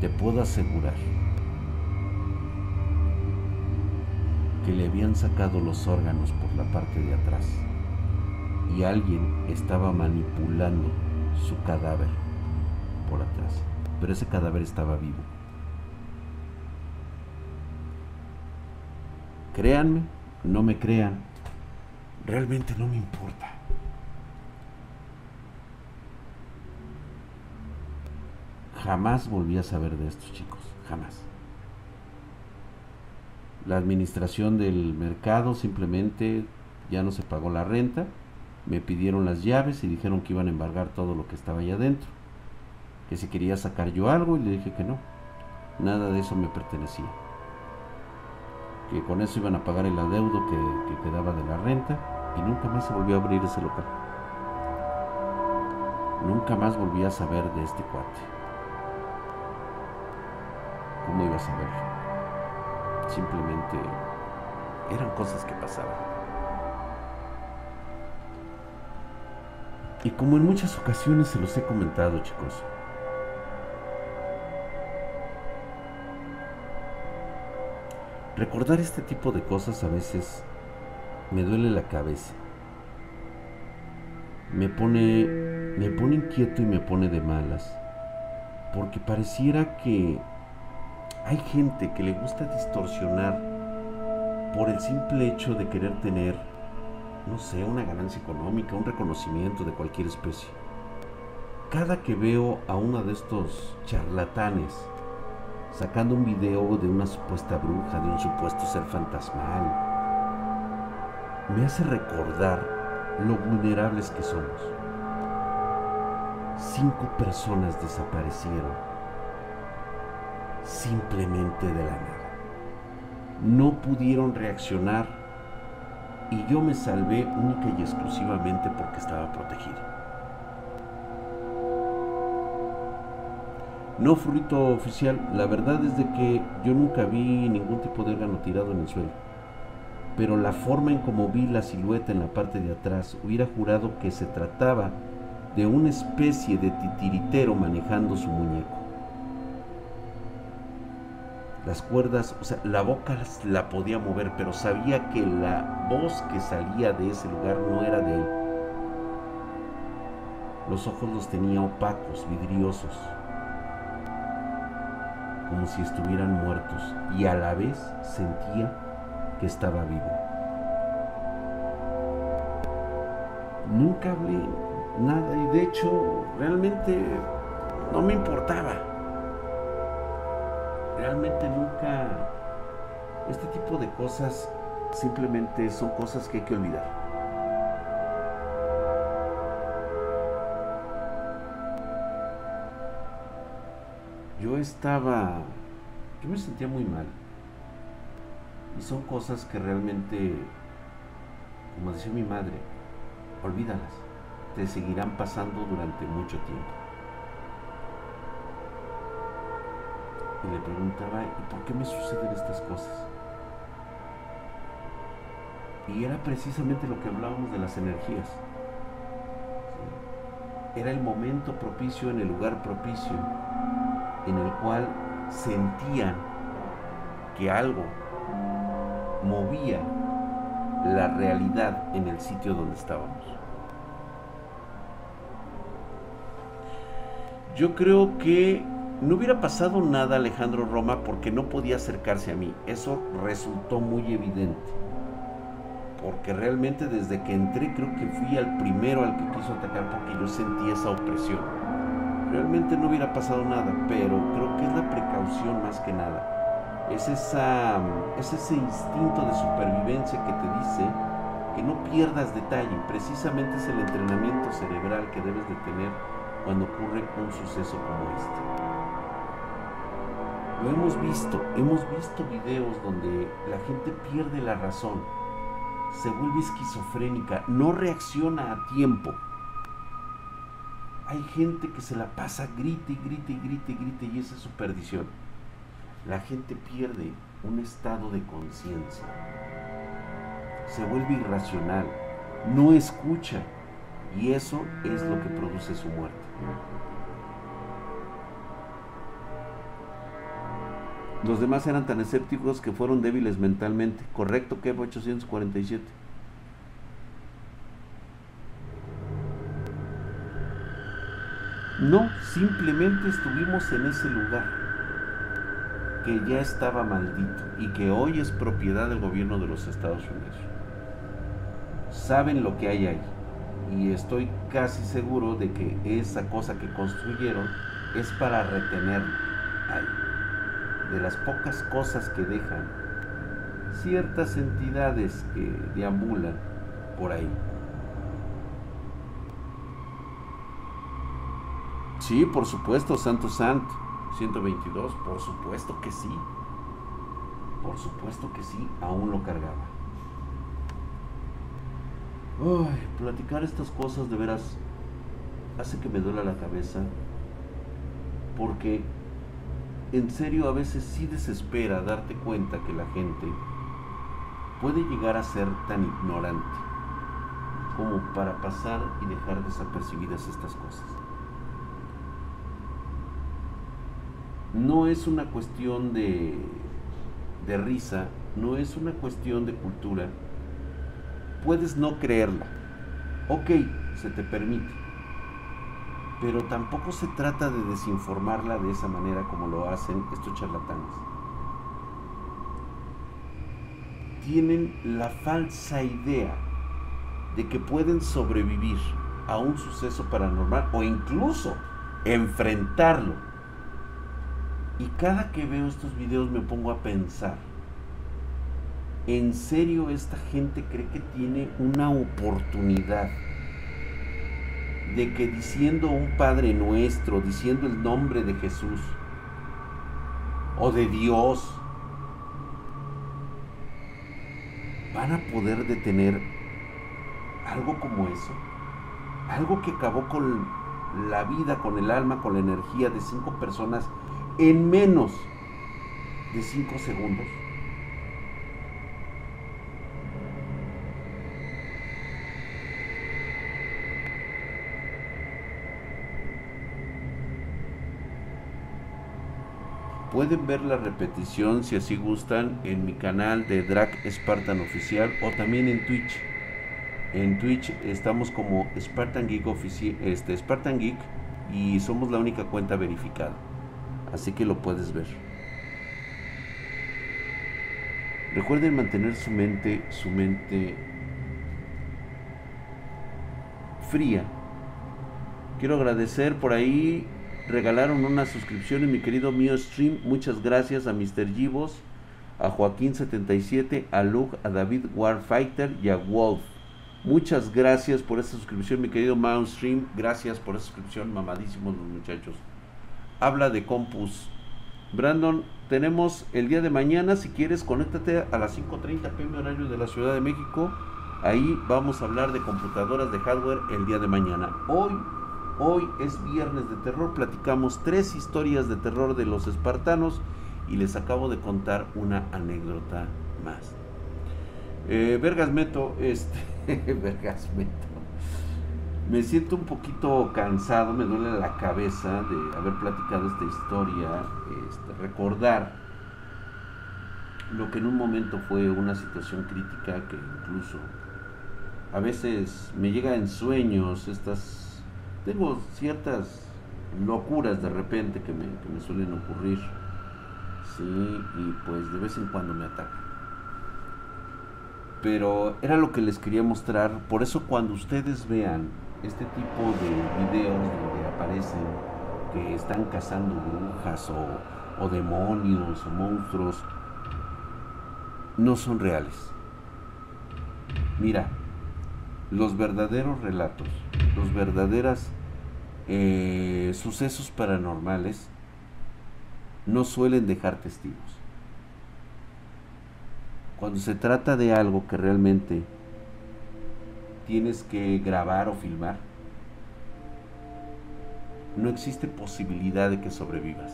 Speaker 2: Te puedo asegurar que le habían sacado los órganos por la parte de atrás y alguien estaba manipulando su cadáver por atrás. Pero ese cadáver estaba vivo. Créanme, no me crean, realmente no me importa. Jamás volví a saber de estos chicos, jamás. La administración del mercado simplemente ya no se pagó la renta, me pidieron las llaves y dijeron que iban a embargar todo lo que estaba allá adentro, que si quería sacar yo algo y le dije que no, nada de eso me pertenecía, que con eso iban a pagar el adeudo que, que quedaba de la renta y nunca más se volvió a abrir ese local. Nunca más volví a saber de este cuate. ¿Cómo iba a saberlo? Simplemente eran cosas que pasaban. Y como en muchas ocasiones se los he comentado, chicos, recordar este tipo de cosas a veces me duele la cabeza. Me pone me pone inquieto y me pone de malas, porque pareciera que hay gente que le gusta distorsionar por el simple hecho de querer tener, no sé, una ganancia económica, un reconocimiento de cualquier especie. Cada que veo a uno de estos charlatanes sacando un video de una supuesta bruja, de un supuesto ser fantasmal, me hace recordar lo vulnerables que somos. Cinco personas desaparecieron simplemente de la nada. No pudieron reaccionar y yo me salvé única y exclusivamente porque estaba protegido. No fruto oficial, la verdad es de que yo nunca vi ningún tipo de órgano tirado en el suelo. Pero la forma en como vi la silueta en la parte de atrás, hubiera jurado que se trataba de una especie de titiritero manejando su muñeco las cuerdas, o sea, la boca la podía mover, pero sabía que la voz que salía de ese lugar no era de él. Los ojos los tenía opacos, vidriosos, como si estuvieran muertos, y a la vez sentía que estaba vivo. Nunca hablé nada y de hecho realmente no me importaba realmente nunca... Este tipo de cosas simplemente son cosas que hay que olvidar. Yo estaba... Yo me sentía muy mal. Y son cosas que realmente, como decía mi madre, olvídalas. Te seguirán pasando durante mucho tiempo. Y le preguntaba, ¿y por qué me suceden estas cosas? Y era precisamente lo que hablábamos de las energías. Era el momento propicio en el lugar propicio en el cual sentían que algo movía la realidad en el sitio donde estábamos. Yo creo que no hubiera pasado nada Alejandro Roma porque no podía acercarse a mí. Eso resultó muy evidente. Porque realmente desde que entré creo que fui al primero al que quiso atacar porque yo sentí esa opresión. Realmente no hubiera pasado nada, pero creo que es la precaución más que nada. Es, es ese instinto de supervivencia que te dice que no pierdas detalle. Precisamente es el entrenamiento cerebral que debes de tener cuando ocurre un suceso como este. Lo hemos visto, hemos visto videos donde la gente pierde la razón, se vuelve esquizofrénica, no reacciona a tiempo. Hay gente que se la pasa grite y grite y grite y grite y esa es su perdición. La gente pierde un estado de conciencia. Se vuelve irracional, no escucha y eso es lo que produce su muerte. Los demás eran tan escépticos que fueron débiles mentalmente. Correcto, que 847. No, simplemente estuvimos en ese lugar que ya estaba maldito y que hoy es propiedad del gobierno de los Estados Unidos. Saben lo que hay ahí y estoy casi seguro de que esa cosa que construyeron es para retenerlo ahí. De las pocas cosas que dejan ciertas entidades que deambulan por ahí. Sí, por supuesto, Santo Sant 122, por supuesto que sí. Por supuesto que sí, aún lo cargaba. Ay, platicar estas cosas de veras hace que me duela la cabeza porque en serio a veces sí desespera darte cuenta que la gente puede llegar a ser tan ignorante como para pasar y dejar desapercibidas estas cosas. No es una cuestión de, de risa, no es una cuestión de cultura. Puedes no creerla. Ok, se te permite pero tampoco se trata de desinformarla de esa manera como lo hacen estos charlatanes. Tienen la falsa idea de que pueden sobrevivir a un suceso paranormal o incluso enfrentarlo. Y cada que veo estos videos me pongo a pensar, ¿en serio esta gente cree que tiene una oportunidad? De que diciendo un Padre nuestro, diciendo el nombre de Jesús o de Dios, van a poder detener algo como eso. Algo que acabó con la vida, con el alma, con la energía de cinco personas en menos de cinco segundos. Pueden ver la repetición si así gustan en mi canal de Drag Spartan Oficial o también en Twitch. En Twitch estamos como Spartan Geek, este, Spartan Geek y somos la única cuenta verificada. Así que lo puedes ver. Recuerden mantener su mente, su mente fría. Quiero agradecer por ahí regalaron una suscripción en mi querido mío stream. Muchas gracias a Mr. Givos, a Joaquín77, a Luke, a David Warfighter y a Wolf. Muchas gracias por esta suscripción, mi querido Mount Stream. Gracias por esta suscripción, mamadísimos los muchachos. Habla de Compus. Brandon, tenemos el día de mañana, si quieres, conéctate a las 5.30 pm horario de la Ciudad de México. Ahí vamos a hablar de computadoras de hardware el día de mañana. Hoy Hoy es viernes de terror, platicamos tres historias de terror de los espartanos y les acabo de contar una anécdota más. Eh, Vergas Meto, este, <laughs> Vergas Meto. Me siento un poquito cansado, me duele la cabeza de haber platicado esta historia, este, recordar lo que en un momento fue una situación crítica que incluso a veces me llega en sueños estas tengo ciertas locuras de repente que me, que me suelen ocurrir. Sí, y pues de vez en cuando me atacan. Pero era lo que les quería mostrar. Por eso cuando ustedes vean este tipo de videos donde aparecen que están cazando brujas o, o demonios o monstruos, no son reales. Mira, los verdaderos relatos, los verdaderos eh, sucesos paranormales no suelen dejar testigos. Cuando se trata de algo que realmente tienes que grabar o filmar, no existe posibilidad de que sobrevivas.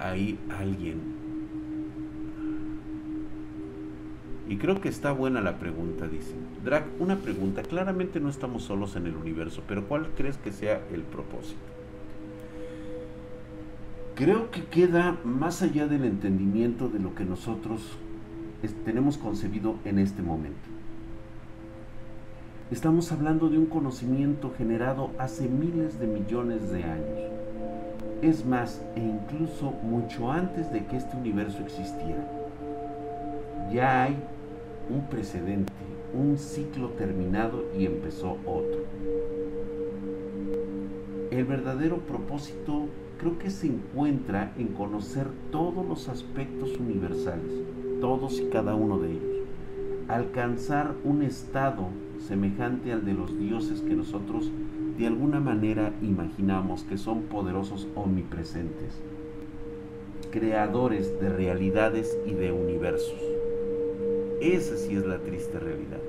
Speaker 2: A ver, hay alguien. Y creo que está buena la pregunta, dice. Drag, una pregunta. Claramente no estamos solos en el universo, pero ¿cuál crees que sea el propósito? Creo que queda más allá del entendimiento de lo que nosotros tenemos concebido en este momento. Estamos hablando de un conocimiento generado hace miles de millones de años es más, e incluso mucho antes de que este universo existiera. ya hay un precedente, un ciclo terminado y empezó otro. El verdadero propósito creo que se encuentra en conocer todos los aspectos universales, todos y cada uno de ellos. Alcanzar un estado semejante al de los dioses que nosotros de alguna manera imaginamos que son poderosos omnipresentes, creadores de realidades y de universos. Esa sí es la triste realidad.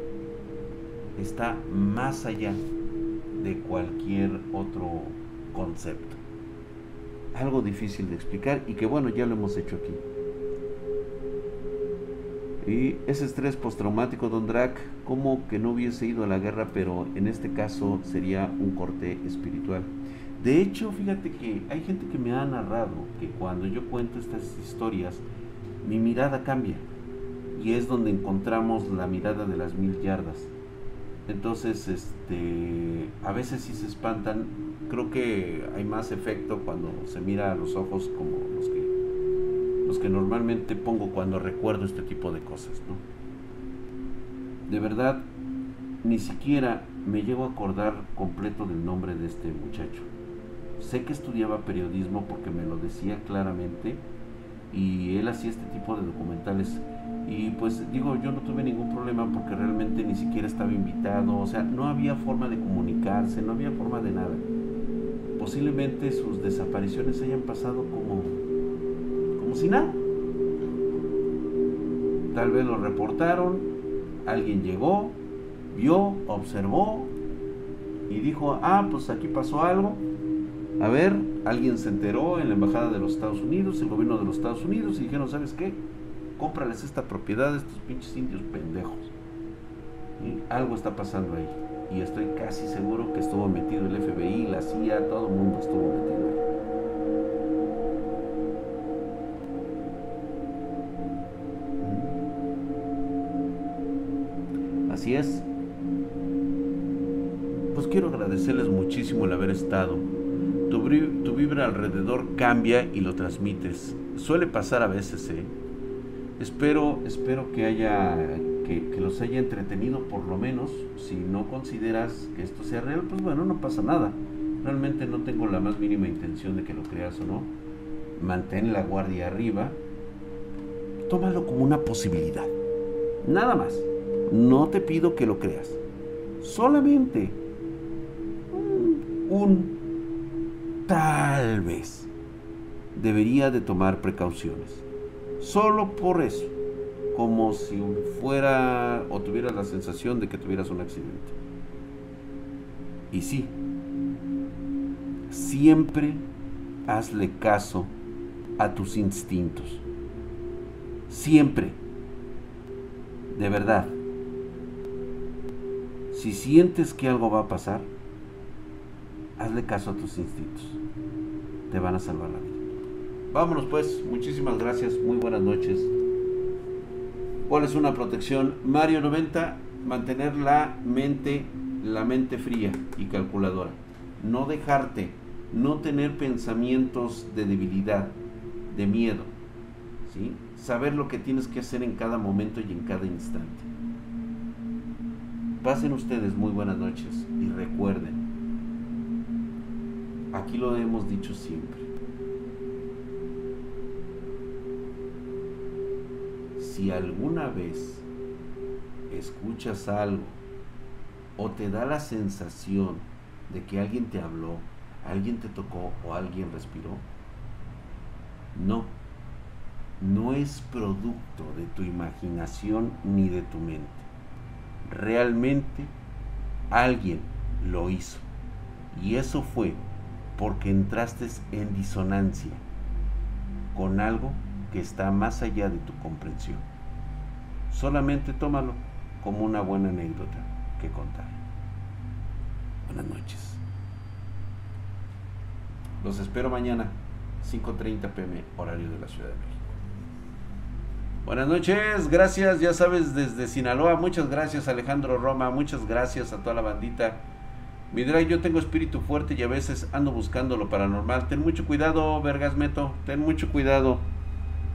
Speaker 2: Está más allá de cualquier otro concepto. Algo difícil de explicar y que bueno, ya lo hemos hecho aquí. Y ese estrés postraumático, Don Drac, como que no hubiese ido a la guerra, pero en este caso sería un corte espiritual. De hecho, fíjate que hay gente que me ha narrado que cuando yo cuento estas historias, mi mirada cambia. Y es donde encontramos la mirada de las mil yardas. Entonces, este, a veces sí se espantan. Creo que hay más efecto cuando se mira a los ojos como los que, que normalmente pongo cuando recuerdo este tipo de cosas. De verdad, ni siquiera me llego a acordar completo del nombre de este muchacho. Sé que estudiaba periodismo porque me lo decía claramente y él hacía este tipo de documentales y pues digo, yo no tuve ningún problema porque realmente ni siquiera estaba invitado, o sea, no había forma de comunicarse, no había forma de nada. Posiblemente sus desapariciones hayan pasado como, como si nada. Tal vez lo reportaron, alguien llegó, vio, observó y dijo, ah, pues aquí pasó algo. A ver, alguien se enteró en la Embajada de los Estados Unidos, el gobierno de los Estados Unidos, y dijeron, ¿sabes qué? cómprales esta propiedad a estos pinches indios pendejos. Algo está pasando ahí. Y estoy casi seguro que estuvo metido el FBI, la CIA, todo el mundo estuvo metido ahí. Así es. Pues quiero agradecerles muchísimo el haber estado. Tu, vibra alrededor cambia y lo transmites. Suele pasar a veces, ¿eh? Espero, espero que haya que, los haya entretenido por lo menos. Si no consideras que esto sea real, pues bueno, no pasa nada. Realmente no tengo la más mínima intención de que lo creas o no. Mantén la guardia arriba. Tómalo como una posibilidad. Nada más. No te pido que lo creas. Solamente un tal vez debería de tomar precauciones. Solo por eso. Como si fuera o tuvieras la sensación de que tuvieras un accidente. Y sí, siempre hazle caso a tus instintos. Siempre. De verdad. Si sientes que algo va a pasar, hazle caso a tus instintos. Te van a salvar la vida. Vámonos pues, muchísimas gracias, muy buenas noches. ¿Cuál es una protección? Mario 90, mantener la mente, la mente fría y calculadora. No dejarte, no tener pensamientos de debilidad, de miedo. ¿sí? Saber lo que tienes que hacer en cada momento y en cada instante. Pasen ustedes muy buenas noches y recuerden, aquí lo hemos dicho siempre si alguna vez escuchas algo o te da la sensación de que alguien te habló, alguien te tocó o alguien respiró, no, no es producto de tu imaginación ni de tu mente. Realmente alguien lo hizo. Y eso fue porque entraste en disonancia con algo que está más allá de tu comprensión. Solamente tómalo como una buena anécdota que contar. Buenas noches. Los espero mañana, 5.30 pm, horario de la Ciudad de México. Buenas noches, gracias, ya sabes, desde Sinaloa, muchas gracias Alejandro Roma, muchas gracias a toda la bandita. Mi drag, yo tengo espíritu fuerte y a veces ando buscando lo paranormal. Ten mucho cuidado, Vergas Meto, ten mucho cuidado.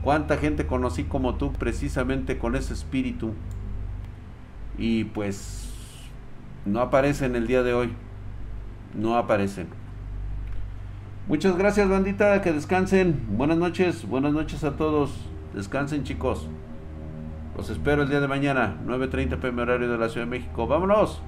Speaker 2: cuánta gente conocí como tú precisamente con ese espíritu y pues no aparecen el día de hoy. No aparecen. Muchas gracias, bandita. Que descansen. Buenas noches. Buenas noches a todos. Descansen, chicos. Los espero el día de mañana, 9.30 pm horario de la Ciudad de México. ¡Vámonos!